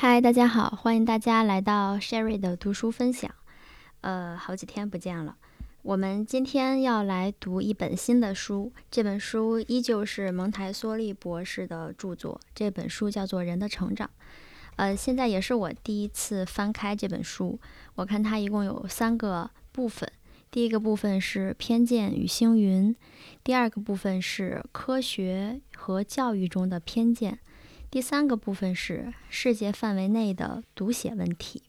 嗨，大家好，欢迎大家来到 Sherry 的读书分享。呃，好几天不见了。我们今天要来读一本新的书，这本书依旧是蒙台梭利博士的著作。这本书叫做《人的成长》。呃，现在也是我第一次翻开这本书。我看它一共有三个部分。第一个部分是偏见与星云，第二个部分是科学和教育中的偏见。第三个部分是世界范围内的读写问题。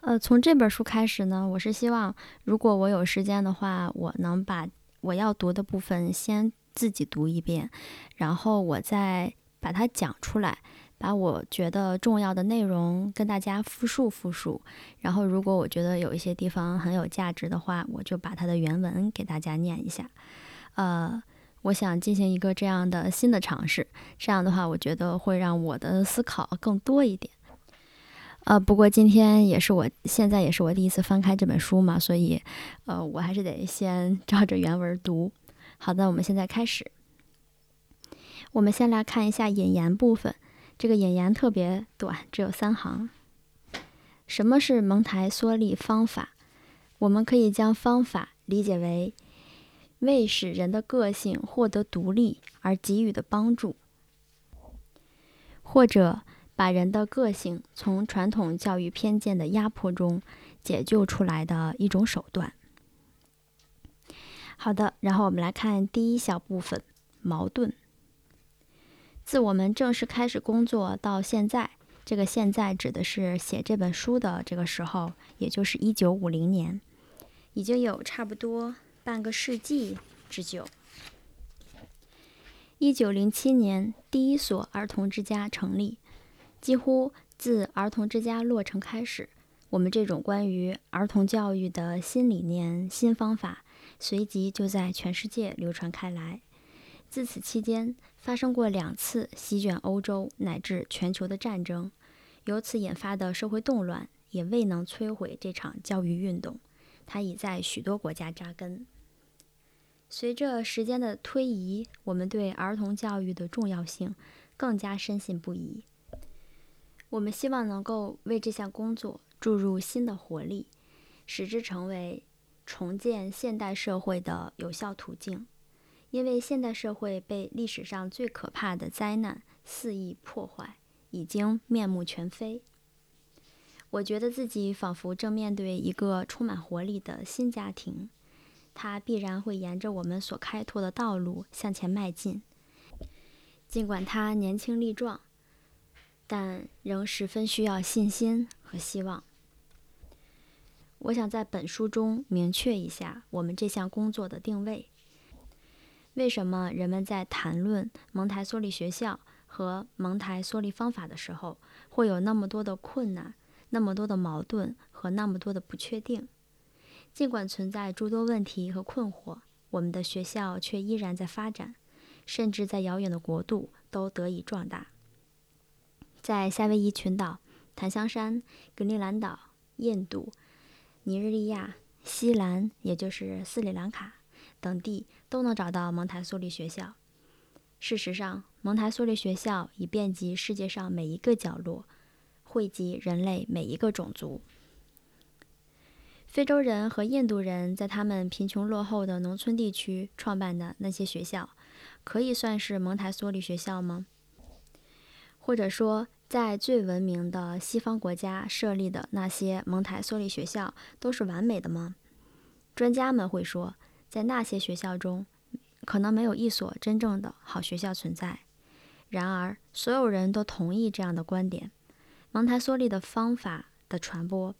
呃，从这本书开始呢，我是希望，如果我有时间的话，我能把我要读的部分先自己读一遍，然后我再把它讲出来，把我觉得重要的内容跟大家复述复述。然后，如果我觉得有一些地方很有价值的话，我就把它的原文给大家念一下。呃。我想进行一个这样的新的尝试，这样的话，我觉得会让我的思考更多一点。呃，不过今天也是我现在也是我第一次翻开这本书嘛，所以，呃，我还是得先照着原文读。好的，我们现在开始。我们先来看一下引言部分，这个引言特别短，只有三行。什么是蒙台梭利方法？我们可以将方法理解为。为使人的个性获得独立而给予的帮助，或者把人的个性从传统教育偏见的压迫中解救出来的一种手段。好的，然后我们来看第一小部分：矛盾。自我们正式开始工作到现在，这个“现在”指的是写这本书的这个时候，也就是一九五零年，已经有差不多。半个世纪之久。一九零七年，第一所儿童之家成立。几乎自儿童之家落成开始，我们这种关于儿童教育的新理念、新方法，随即就在全世界流传开来。自此期间，发生过两次席卷欧洲乃至全球的战争，由此引发的社会动乱也未能摧毁这场教育运动，它已在许多国家扎根。随着时间的推移，我们对儿童教育的重要性更加深信不疑。我们希望能够为这项工作注入新的活力，使之成为重建现代社会的有效途径。因为现代社会被历史上最可怕的灾难肆意破坏，已经面目全非。我觉得自己仿佛正面对一个充满活力的新家庭。它必然会沿着我们所开拓的道路向前迈进，尽管它年轻力壮，但仍十分需要信心和希望。我想在本书中明确一下我们这项工作的定位。为什么人们在谈论蒙台梭利学校和蒙台梭利方法的时候，会有那么多的困难、那么多的矛盾和那么多的不确定？尽管存在诸多问题和困惑，我们的学校却依然在发展，甚至在遥远的国度都得以壮大。在夏威夷群岛、檀香山、格陵兰岛、印度、尼日利亚、西兰（也就是斯里兰卡）等地都能找到蒙台梭利学校。事实上，蒙台梭利学校已遍及世界上每一个角落，惠及人类每一个种族。非洲人和印度人在他们贫穷落后的农村地区创办的那些学校，可以算是蒙台梭利学校吗？或者说，在最文明的西方国家设立的那些蒙台梭利学校都是完美的吗？专家们会说，在那些学校中，可能没有一所真正的好学校存在。然而，所有人都同意这样的观点：蒙台梭利的方法的传播。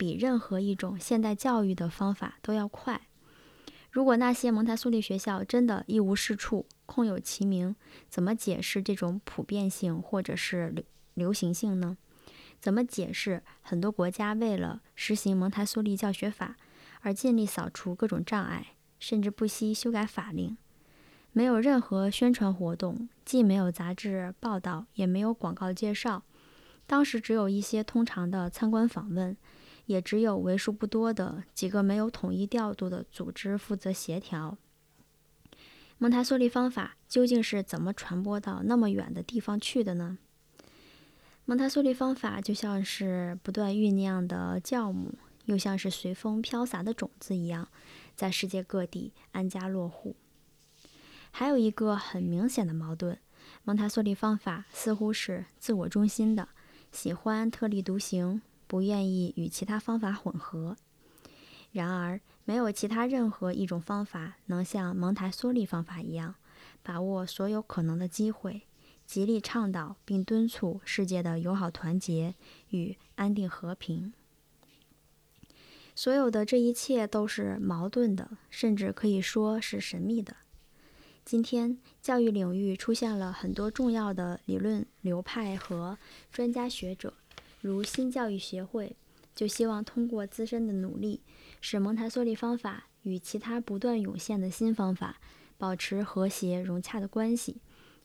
比任何一种现代教育的方法都要快。如果那些蒙台梭利学校真的一无是处、空有其名，怎么解释这种普遍性或者是流流行性呢？怎么解释很多国家为了实行蒙台梭利教学法而尽力扫除各种障碍，甚至不惜修改法令？没有任何宣传活动，既没有杂志报道，也没有广告介绍。当时只有一些通常的参观访问。也只有为数不多的几个没有统一调度的组织负责协调。蒙台梭利方法究竟是怎么传播到那么远的地方去的呢？蒙台梭利方法就像是不断酝酿的酵母，又像是随风飘洒的种子一样，在世界各地安家落户。还有一个很明显的矛盾：蒙台梭利方法似乎是自我中心的，喜欢特立独行，不愿意与其他方法混合。然而，没有其他任何一种方法能像蒙台梭利方法一样，把握所有可能的机会，极力倡导并敦促世界的友好团结与安定和平。所有的这一切都是矛盾的，甚至可以说是神秘的。今天，教育领域出现了很多重要的理论流派和专家学者，如新教育协会，就希望通过自身的努力。使蒙台梭利方法与其他不断涌现的新方法保持和谐融洽的关系，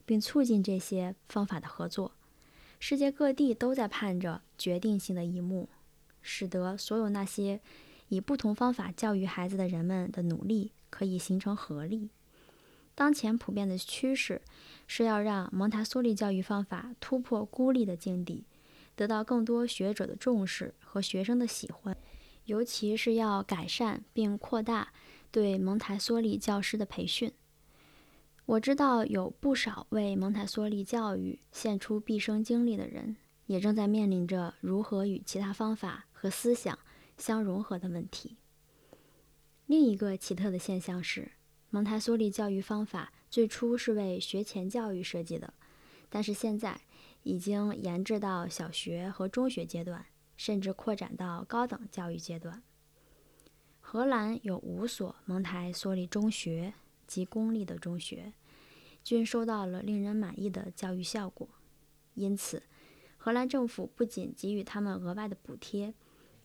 并促进这些方法的合作。世界各地都在盼着决定性的一幕，使得所有那些以不同方法教育孩子的人们的努力可以形成合力。当前普遍的趋势是要让蒙台梭利教育方法突破孤立的境地，得到更多学者的重视和学生的喜欢。尤其是要改善并扩大对蒙台梭利教师的培训。我知道有不少为蒙台梭利教育献出毕生精力的人，也正在面临着如何与其他方法和思想相融合的问题。另一个奇特的现象是，蒙台梭利教育方法最初是为学前教育设计的，但是现在已经延至到小学和中学阶段。甚至扩展到高等教育阶段。荷兰有五所蒙台梭利中学及公立的中学，均收到了令人满意的教育效果。因此，荷兰政府不仅给予他们额外的补贴，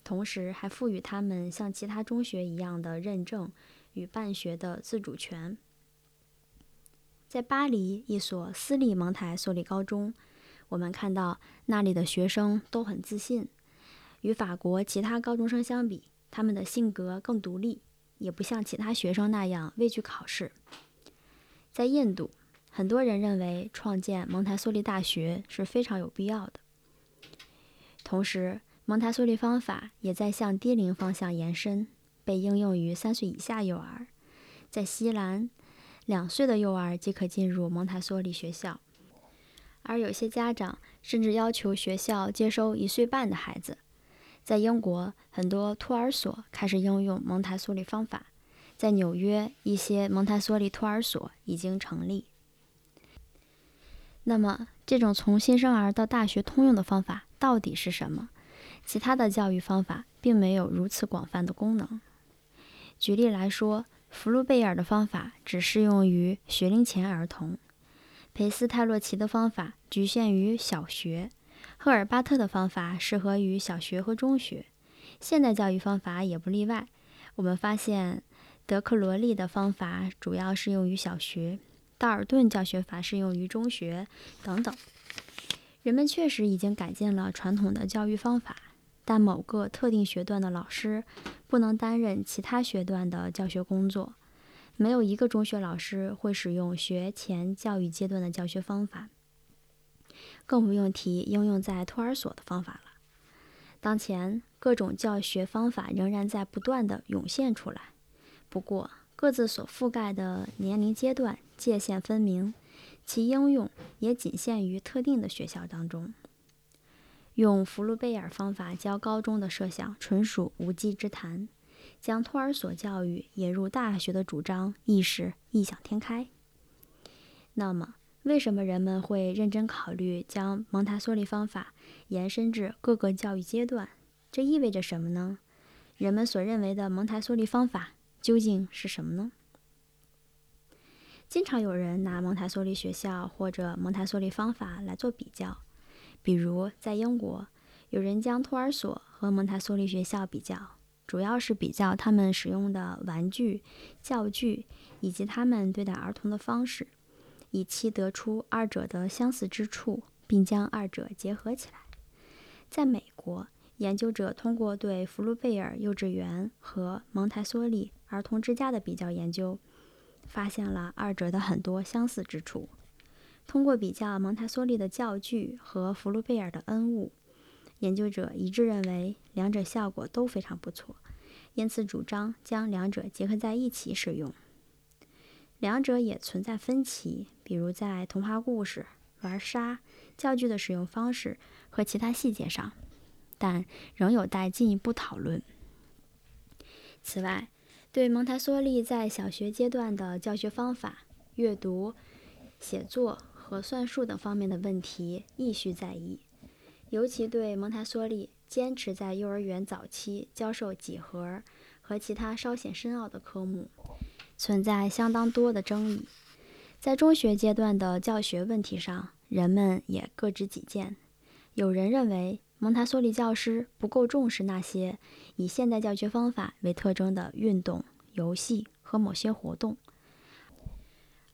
同时还赋予他们像其他中学一样的认证与办学的自主权。在巴黎一所私立蒙台梭利高中，我们看到那里的学生都很自信。与法国其他高中生相比，他们的性格更独立，也不像其他学生那样畏惧考试。在印度，很多人认为创建蒙台梭利大学是非常有必要的。同时，蒙台梭利方法也在向低龄方向延伸，被应用于三岁以下幼儿。在西兰，两岁的幼儿即可进入蒙台梭利学校，而有些家长甚至要求学校接收一岁半的孩子。在英国，很多托儿所开始应用蒙台梭利方法。在纽约，一些蒙台梭利托儿所已经成立。那么，这种从新生儿到大学通用的方法到底是什么？其他的教育方法并没有如此广泛的功能。举例来说，福禄贝尔的方法只适用于学龄前儿童；裴斯泰洛奇的方法局限于小学。赫尔巴特的方法适合于小学和中学，现代教育方法也不例外。我们发现，德克罗利的方法主要适用于小学，道尔顿教学法适用于中学，等等。人们确实已经改进了传统的教育方法，但某个特定学段的老师不能担任其他学段的教学工作。没有一个中学老师会使用学前教育阶段的教学方法。更不用提应用在托儿所的方法了。当前，各种教学方法仍然在不断的涌现出来，不过各自所覆盖的年龄阶段界限分明，其应用也仅限于特定的学校当中。用福禄贝尔方法教高中的设想纯属无稽之谈，将托儿所教育引入大学的主张亦是异想天开。那么？为什么人们会认真考虑将蒙台梭利方法延伸至各个教育阶段？这意味着什么呢？人们所认为的蒙台梭利方法究竟是什么呢？经常有人拿蒙台梭利学校或者蒙台梭利方法来做比较，比如在英国，有人将托儿所和蒙台梭利学校比较，主要是比较他们使用的玩具、教具以及他们对待儿童的方式。以期得出二者的相似之处，并将二者结合起来。在美国，研究者通过对福禄贝尔幼稚园和蒙台梭利儿童之家的比较研究，发现了二者的很多相似之处。通过比较蒙台梭利的教具和福禄贝尔的恩物，研究者一致认为两者效果都非常不错，因此主张将两者结合在一起使用。两者也存在分歧，比如在童话故事、玩沙、教具的使用方式和其他细节上，但仍有待进一步讨论。此外，对蒙台梭利在小学阶段的教学方法、阅读、写作和算术等方面的问题亦需在意，尤其对蒙台梭利坚持在幼儿园早期教授几何和其他稍显深奥的科目。存在相当多的争议，在中学阶段的教学问题上，人们也各执己见。有人认为蒙台梭利教师不够重视那些以现代教学方法为特征的运动、游戏和某些活动，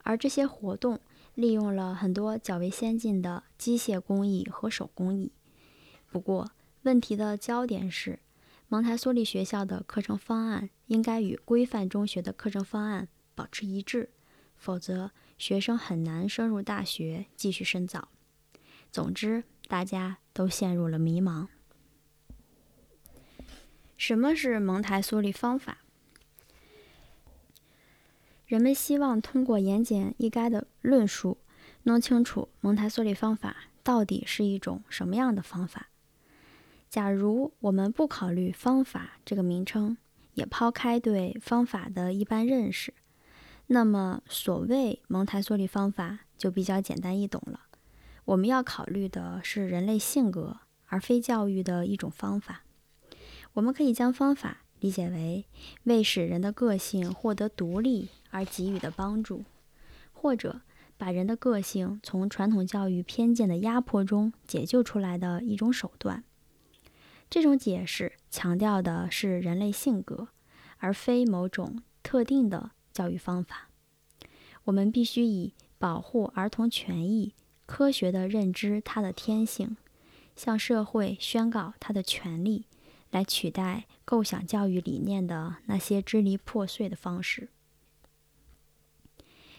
而这些活动利用了很多较为先进的机械工艺和手工艺。不过，问题的焦点是。蒙台梭利学校的课程方案应该与规范中学的课程方案保持一致，否则学生很难升入大学继续深造。总之，大家都陷入了迷茫。什么是蒙台梭利方法？人们希望通过言简意赅的论述，弄清楚蒙台梭利方法到底是一种什么样的方法。假如我们不考虑“方法”这个名称，也抛开对方法的一般认识，那么所谓蒙台梭利方法就比较简单易懂了。我们要考虑的是人类性格，而非教育的一种方法。我们可以将方法理解为为使人的个性获得独立而给予的帮助，或者把人的个性从传统教育偏见的压迫中解救出来的一种手段。这种解释强调的是人类性格，而非某种特定的教育方法。我们必须以保护儿童权益、科学的认知他的天性、向社会宣告他的权利，来取代构想教育理念的那些支离破碎的方式。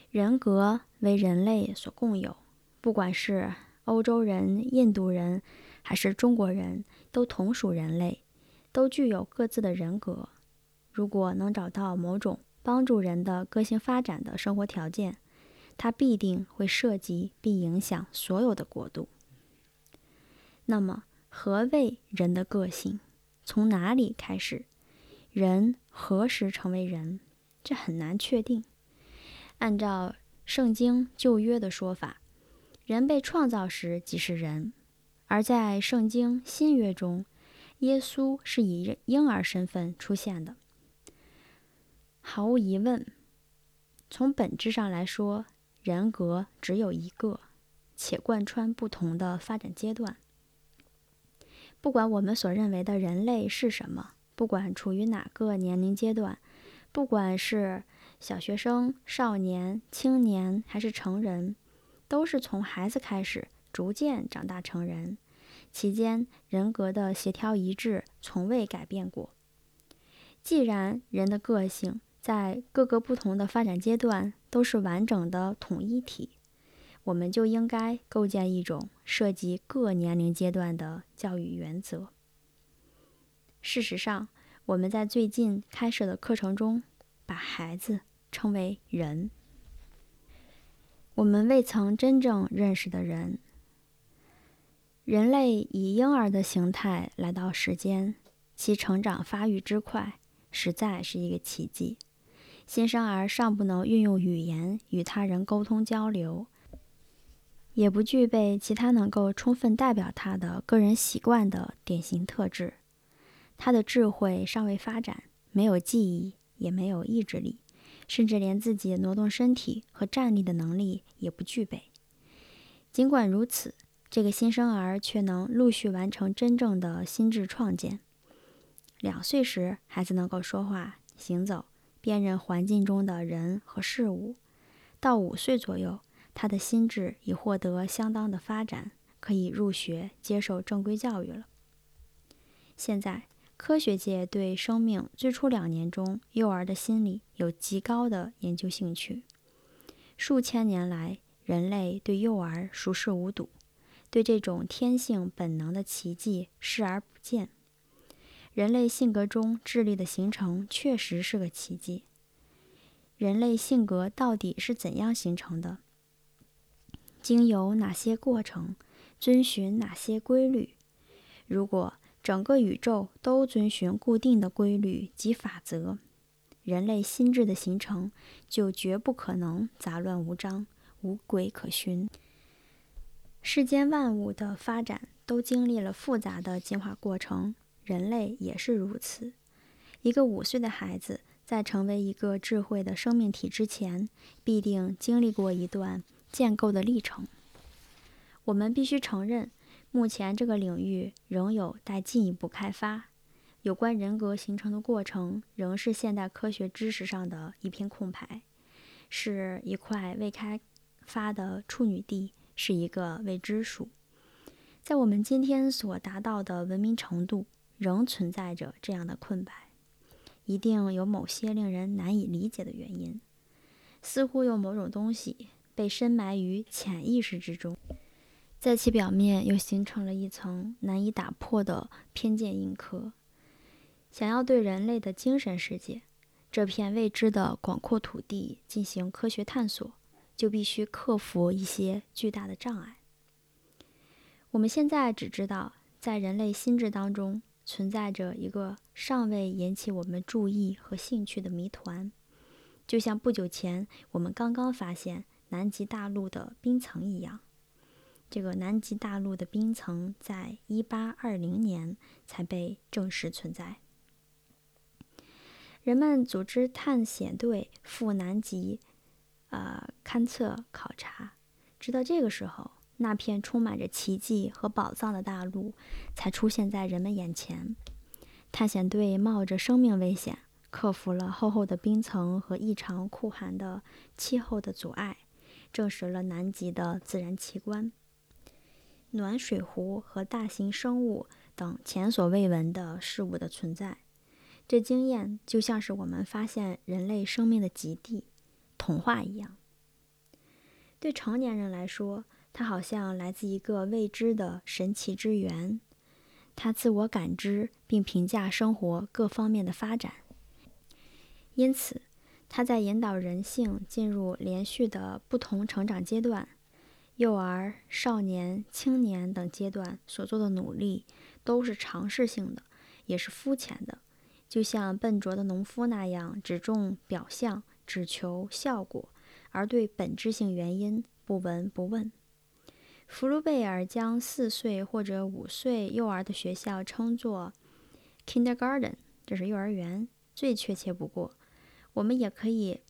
人格为人类所共有，不管是欧洲人、印度人。还是中国人都同属人类，都具有各自的人格。如果能找到某种帮助人的个性发展的生活条件，它必定会涉及并影响所有的国度。那么，何谓人的个性？从哪里开始？人何时成为人？这很难确定。按照圣经旧约的说法，人被创造时即是人。而在圣经新约中，耶稣是以婴儿身份出现的。毫无疑问，从本质上来说，人格只有一个，且贯穿不同的发展阶段。不管我们所认为的人类是什么，不管处于哪个年龄阶段，不管是小学生、少年、青年还是成人，都是从孩子开始。逐渐长大成人，期间人格的协调一致从未改变过。既然人的个性在各个不同的发展阶段都是完整的统一体，我们就应该构建一种涉及各年龄阶段的教育原则。事实上，我们在最近开设的课程中，把孩子称为人，我们未曾真正认识的人。人类以婴儿的形态来到世间，其成长发育之快，实在是一个奇迹。新生儿尚不能运用语言与他人沟通交流，也不具备其他能够充分代表他的个人习惯的典型特质。他的智慧尚未发展，没有记忆，也没有意志力，甚至连自己挪动身体和站立的能力也不具备。尽管如此，这个新生儿却能陆续完成真正的心智创建。两岁时，孩子能够说话、行走，辨认环境中的人和事物；到五岁左右，他的心智已获得相当的发展，可以入学接受正规教育了。现在，科学界对生命最初两年中幼儿的心理有极高的研究兴趣。数千年来，人类对幼儿熟视无睹，对这种天性本能的奇迹视而不见。人类性格中智力的形成确实是个奇迹。人类性格到底是怎样形成的？经由哪些过程？遵循哪些规律？如果整个宇宙都遵循固定的规律及法则，人类心智的形成就绝不可能杂乱无章、无轨可循。世间万物的发展都经历了复杂的进化过程，人类也是如此。一个五岁的孩子在成为一个智慧的生命体之前，必定经历过一段建构的历程。我们必须承认，目前这个领域仍有待进一步开发。有关人格形成的过程，仍是现代科学知识上的一片空白，是一块未开发的处女地，是一个未知数。在我们今天所达到的文明程度，仍存在着这样的空白，一定有某些令人难以理解的原因。似乎有某种东西被深埋于潜意识之中。在其表面又形成了一层难以打破的偏见印刻。想要对人类的精神世界这片未知的广阔土地进行科学探索，就必须克服一些巨大的障碍。我们现在只知道，在人类心智当中存在着一个尚未引起我们注意和兴趣的谜团，就像不久前我们刚刚发现南极大陆的冰层一样。这个南极大陆的冰层在1820年才被证实存在。人们组织探险队赴南极，呃，勘测考察。直到这个时候，那片充满着奇迹和宝藏的大陆才出现在人们眼前。探险队冒着生命危险，克服了厚厚的冰层和异常酷寒的气候的阻碍，证实了南极的自然奇观。暖水湖和大型生物等前所未闻的事物的存在，这经验就像是我们发现人类生命的极地童话一样。对成年人来说，它好像来自一个未知的神奇之源。他自我感知并评价生活各方面的发展，因此他在引导人性进入连续的不同成长阶段。幼儿、少年、青年等阶段所做的努力都是尝试性的，也是肤浅的，就像笨拙的农夫那样，只重表象，只求效果，而对本质性原因不闻不问。福卢贝尔将四岁或者五岁幼儿的学校称作 kindergarten，这是幼儿园，最确切不过。我们也可以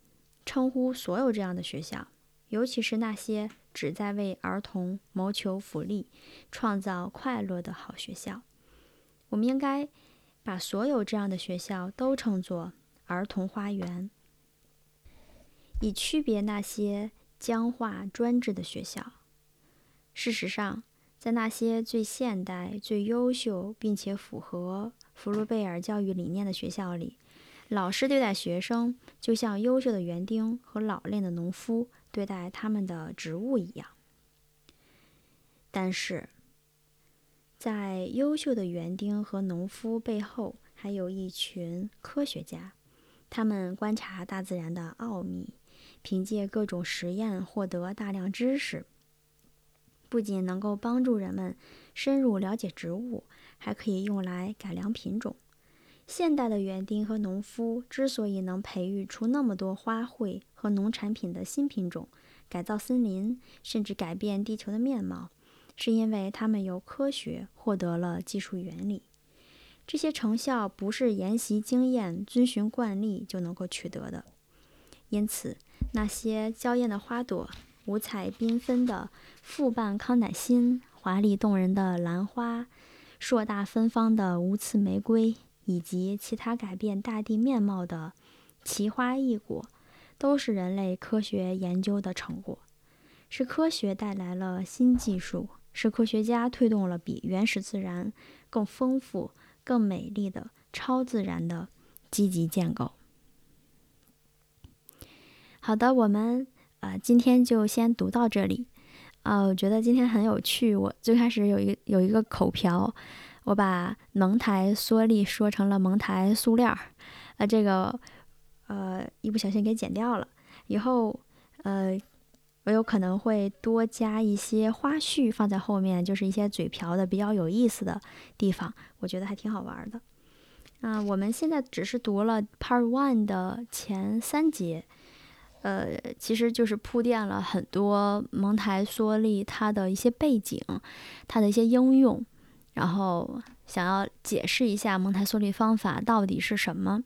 称呼所有这样的学校。尤其是那些旨在为儿童谋求福利、创造快乐的好学校，我们应该把所有这样的学校都称作儿童花园，以区别那些僵化专制的学校。事实上，在那些最现代、最优秀并且符合福禄贝尔教育理念的学校里，老师对待学生就像优秀的园丁和老练的农夫。对待他们的植物一样，但是，在优秀的园丁和农夫背后，还有一群科学家。他们观察大自然的奥秘，凭借各种实验获得大量知识，不仅能够帮助人们深入了解植物，还可以用来改良品种。现代的园丁和农夫之所以能培育出那么多花卉和农产品的新品种，改造森林，甚至改变地球的面貌，是因为他们由科学获得了技术原理。这些成效不是研习经验、遵循惯例就能够取得的。因此，那些娇艳的花朵、五彩缤纷的复瓣康乃馨、华丽动人的兰花、硕大芬芳的无刺玫瑰。以及其他改变大地面貌的奇花异果，都是人类科学研究的成果，是科学带来了新技术，是科学家推动了比原始自然更丰富、更美丽的超自然的积极建构。好的，我们呃，今天就先读到这里。啊，我觉得今天很有趣。我最开始有一有一个口瓢，我把蒙台梭利说成了蒙台塑料儿，啊，这个呃一不小心给剪掉了。以后呃我有可能会多加一些花絮放在后面，就是一些嘴瓢的比较有意思的地方，我觉得还挺好玩的。啊，我们现在只是读了 Part One 的前三节。呃，其实就是铺垫了很多蒙台梭利它的一些背景，它的一些应用，然后想要解释一下蒙台梭利方法到底是什么，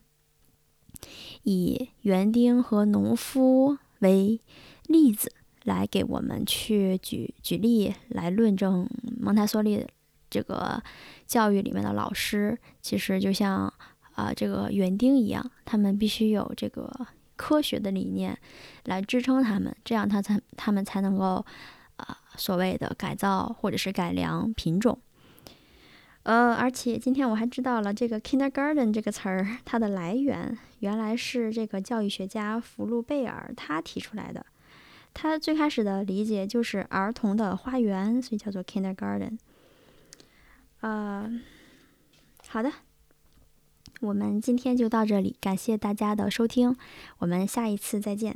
以园丁和农夫为例子来给我们去举举例来论证蒙台梭利这个教育里面的老师，其实就像啊这个园丁一样，他们必须有这个。科学的理念来支撑他们，这样他才他们才能够啊所谓的改造或者是改良品种。呃，而且今天我还知道了这个 kindergarten 这个词儿，它的来源原来是这个教育学家福禄贝尔他提出来的。他最开始的理解就是儿童的花园，所以叫做 kindergarten。呃，好的。我们今天就到这里，感谢大家的收听，我们下一次再见。